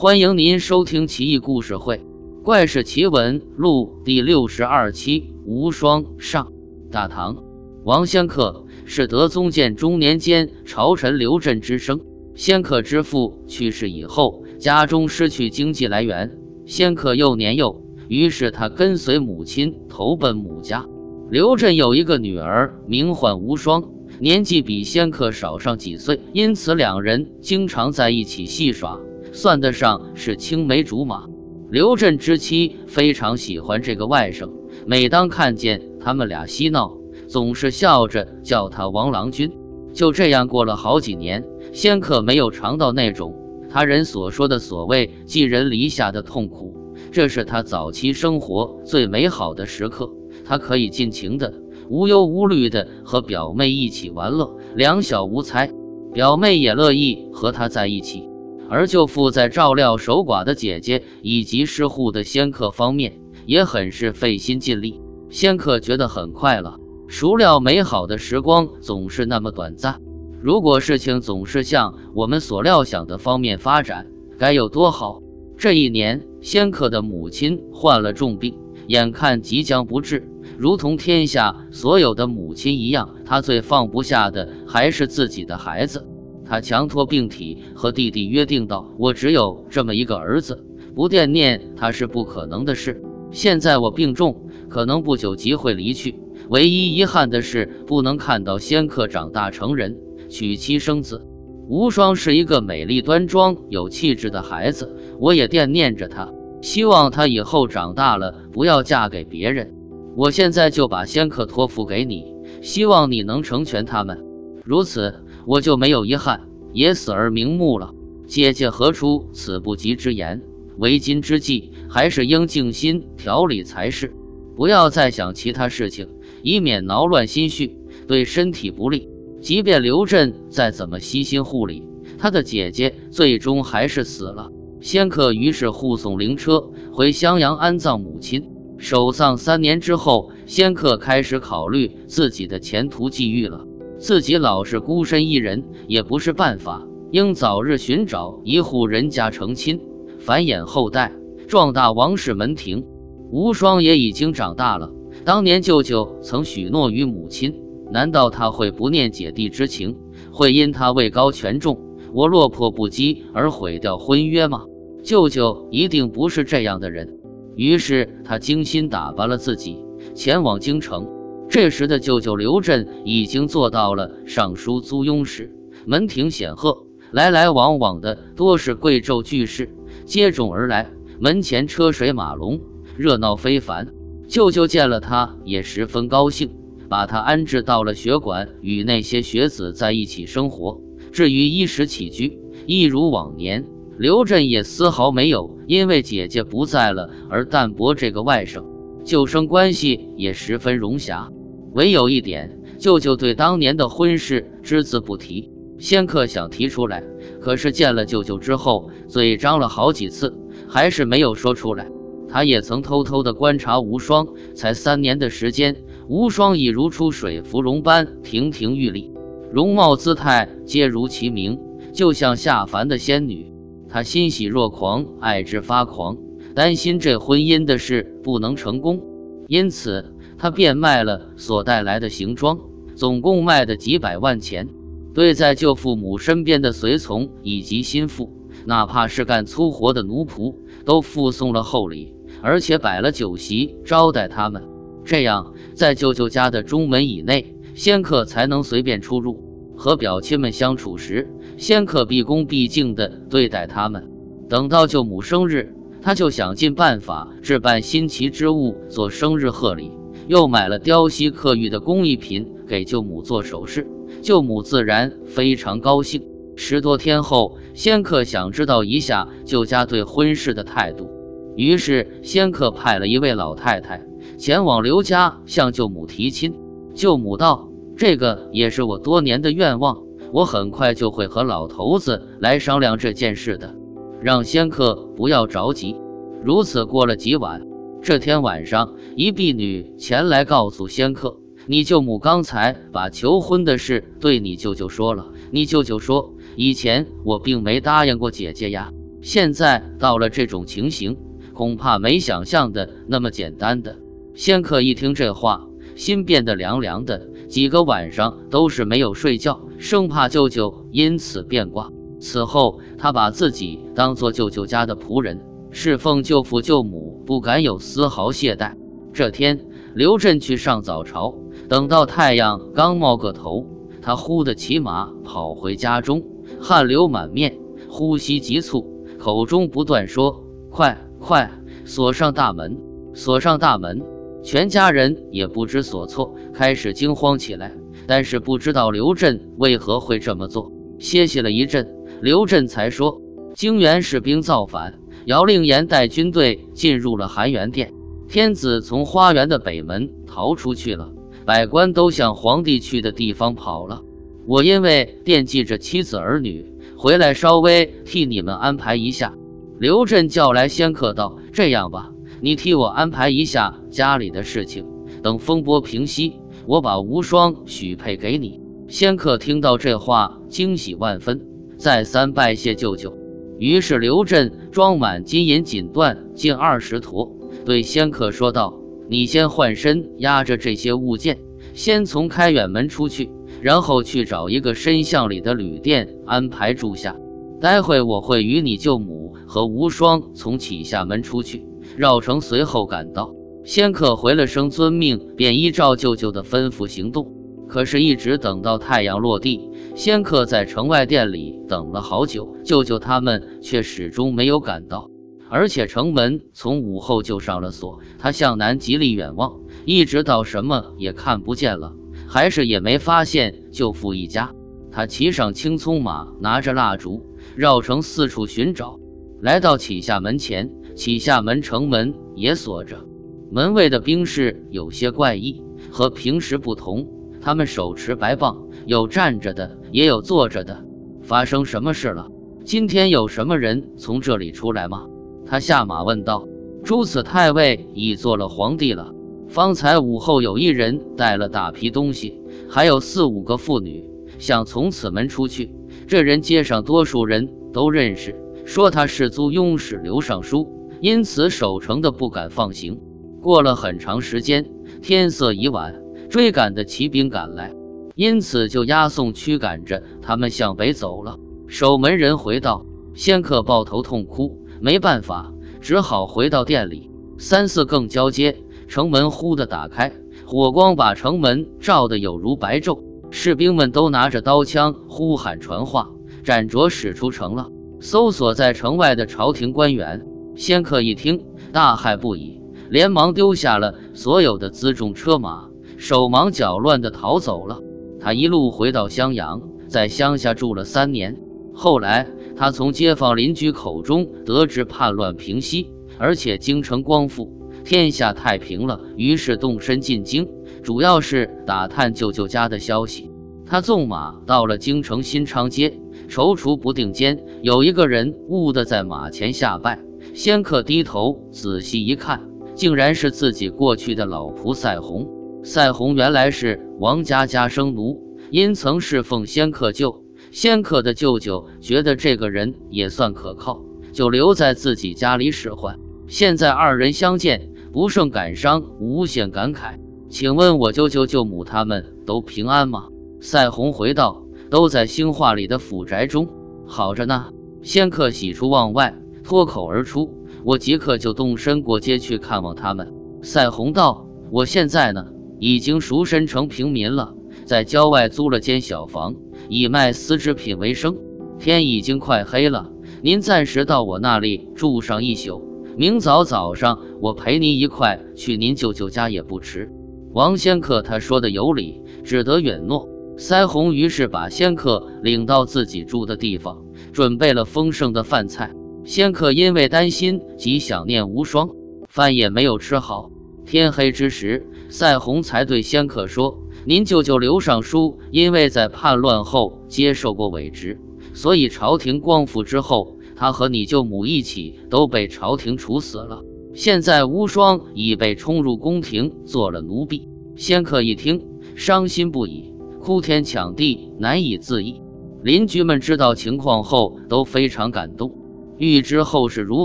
欢迎您收听《奇异故事会·怪事奇闻录》第六十二期《无双上》。大唐王仙客是德宗建中年间朝臣刘振之生。仙客之父去世以后，家中失去经济来源。仙客又年幼，于是他跟随母亲投奔母家。刘振有一个女儿，名唤无双，年纪比仙客少上几岁，因此两人经常在一起戏耍，算得上是青梅竹马。刘振之妻非常喜欢这个外甥，每当看见他们俩嬉闹，总是笑着叫他王郎君。就这样过了好几年，仙客没有尝到那种他人所说的所谓寄人篱下的痛苦，这是他早期生活最美好的时刻。他可以尽情的、无忧无虑的和表妹一起玩乐，两小无猜，表妹也乐意和他在一起。而舅父在照料守寡的姐姐以及失户的仙客方面，也很是费心尽力。仙客觉得很快乐，孰料美好的时光总是那么短暂。如果事情总是向我们所料想的方面发展，该有多好！这一年，仙客的母亲患了重病，眼看即将不治。如同天下所有的母亲一样，她最放不下的还是自己的孩子。他强拖病体，和弟弟约定道：“我只有这么一个儿子，不惦念他是不可能的事。现在我病重，可能不久即会离去。唯一遗憾的是，不能看到仙客长大成人，娶妻生子。无双是一个美丽端庄、有气质的孩子，我也惦念着他，希望他以后长大了不要嫁给别人。”我现在就把仙客托付给你，希望你能成全他们，如此我就没有遗憾，也死而瞑目了。姐姐何出此不及之言？为今之计，还是应静心调理才是，不要再想其他事情，以免挠乱心绪，对身体不利。即便刘震再怎么悉心护理，他的姐姐最终还是死了。仙客于是护送灵车回襄阳安葬母亲。守丧三年之后，仙客开始考虑自己的前途际遇了。自己老是孤身一人也不是办法，应早日寻找一户人家成亲，繁衍后代，壮大王室门庭。无双也已经长大了，当年舅舅曾许诺于母亲，难道他会不念姐弟之情，会因他位高权重，我落魄不羁而毁掉婚约吗？舅舅一定不是这样的人。于是他精心打扮了自己，前往京城。这时的舅舅刘振已经做到了尚书租庸使，门庭显赫，来来往往的多是贵胄巨士，接踵而来，门前车水马龙，热闹非凡。舅舅见了他也十分高兴，把他安置到了学馆，与那些学子在一起生活。至于衣食起居，一如往年。刘振也丝毫没有因为姐姐不在了而淡薄这个外甥，舅生关系也十分融洽。唯有一点，舅舅对当年的婚事只字不提。仙客想提出来，可是见了舅舅之后，嘴张了好几次，还是没有说出来。他也曾偷偷的观察无双，才三年的时间，无双已如出水芙蓉般亭亭玉立，容貌姿态皆如其名，就像下凡的仙女。他欣喜若狂，爱之发狂，担心这婚姻的事不能成功，因此他变卖了所带来的行装，总共卖的几百万钱。对在舅父母身边的随从以及心腹，哪怕是干粗活的奴仆，都附送了厚礼，而且摆了酒席招待他们。这样，在舅舅家的中门以内，仙客才能随便出入。和表亲们相处时，仙客毕恭毕敬地对待他们。等到舅母生日，他就想尽办法置办新奇之物做生日贺礼，又买了雕锡刻玉的工艺品给舅母做首饰。舅母自然非常高兴。十多天后，仙客想知道一下舅家对婚事的态度，于是仙客派了一位老太太前往刘家向舅母提亲。舅母道。这个也是我多年的愿望，我很快就会和老头子来商量这件事的，让仙客不要着急。如此过了几晚，这天晚上，一婢女前来告诉仙客：“你舅母刚才把求婚的事对你舅舅说了。你舅舅说，以前我并没答应过姐姐呀。现在到了这种情形，恐怕没想象的那么简单的。仙客一听这话，心变得凉凉的，几个晚上都是没有睡觉，生怕舅舅因此变卦。此后，他把自己当做舅舅家的仆人，侍奉舅父舅母，不敢有丝毫懈怠。这天，刘震去上早朝，等到太阳刚冒个头，他忽地骑马跑回家中，汗流满面，呼吸急促，口中不断说：“快快锁上大门，锁上大门！”全家人也不知所措，开始惊慌起来，但是不知道刘震为何会这么做。歇息了一阵，刘震才说：“泾原士兵造反，姚令言带军队进入了含元殿。”天子从花园的北门逃出去了，百官都向皇帝去的地方跑了。我因为惦记着妻子儿女，回来稍微替你们安排一下。刘震叫来仙客道：“这样吧，你替我安排一下家里的事情，等风波平息，我把无双许配给你。”仙客听到这话，惊喜万分，再三拜谢舅舅。于是刘振装满金银锦缎近二十坨。对仙客说道：“你先换身，压着这些物件，先从开远门出去，然后去找一个深巷里的旅店安排住下。待会我会与你舅母和无双从启下门出去，绕城随后赶到。”仙客回了声遵命，便依照舅舅的吩咐行动。可是，一直等到太阳落地，仙客在城外店里等了好久，舅舅他们却始终没有赶到。而且城门从午后就上了锁，他向南极力远望，一直到什么也看不见了，还是也没发现舅父一家。他骑上青葱马，拿着蜡烛，绕城四处寻找。来到启厦门前，启厦门城门也锁着，门卫的兵士有些怪异，和平时不同，他们手持白棒，有站着的，也有坐着的。发生什么事了？今天有什么人从这里出来吗？他下马问道：“诸此太尉已做了皇帝了。方才午后有一人带了大批东西，还有四五个妇女，想从此门出去。这人街上多数人都认识，说他是租庸使刘尚书，因此守城的不敢放行。过了很长时间，天色已晚，追赶的骑兵赶来，因此就押送驱赶着他们向北走了。守门人回道：仙客抱头痛哭。”没办法，只好回到店里。三四更交接，城门忽地打开，火光把城门照得有如白昼。士兵们都拿着刀枪呼喊传话，展卓使出城了，搜索在城外的朝廷官员。仙客一听，大骇不已，连忙丢下了所有的辎重车马，手忙脚乱地逃走了。他一路回到襄阳，在乡下住了三年。后来。他从街坊邻居口中得知叛乱平息，而且京城光复，天下太平了，于是动身进京，主要是打探舅舅家的消息。他纵马到了京城新昌街，踌躇不定间，有一个人兀地在马前下拜。仙客低头仔细一看，竟然是自己过去的老仆赛红。赛红原来是王家家生奴，因曾侍奉仙客舅。仙客的舅舅觉得这个人也算可靠，就留在自己家里使唤。现在二人相见，不胜感伤，无限感慨。请问我舅舅舅母他们都平安吗？赛红回道：“都在兴化里的府宅中，好着呢。”仙客喜出望外，脱口而出：“我即刻就动身过街去看望他们。”赛红道：“我现在呢，已经赎身成平民了，在郊外租了间小房。”以卖丝织品为生，天已经快黑了，您暂时到我那里住上一宿，明早早上我陪您一块去您舅舅家也不迟。王仙客他说的有理，只得允诺。腮红于是把仙客领到自己住的地方，准备了丰盛的饭菜。仙客因为担心及想念无双，饭也没有吃好。天黑之时，赛红才对仙客说。您舅舅刘尚书因为在叛乱后接受过伪职，所以朝廷光复之后，他和你舅母一起都被朝廷处死了。现在无双已被冲入宫廷做了奴婢。仙客一听，伤心不已，哭天抢地，难以自抑。邻居们知道情况后都非常感动。欲知后事如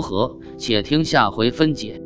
何，且听下回分解。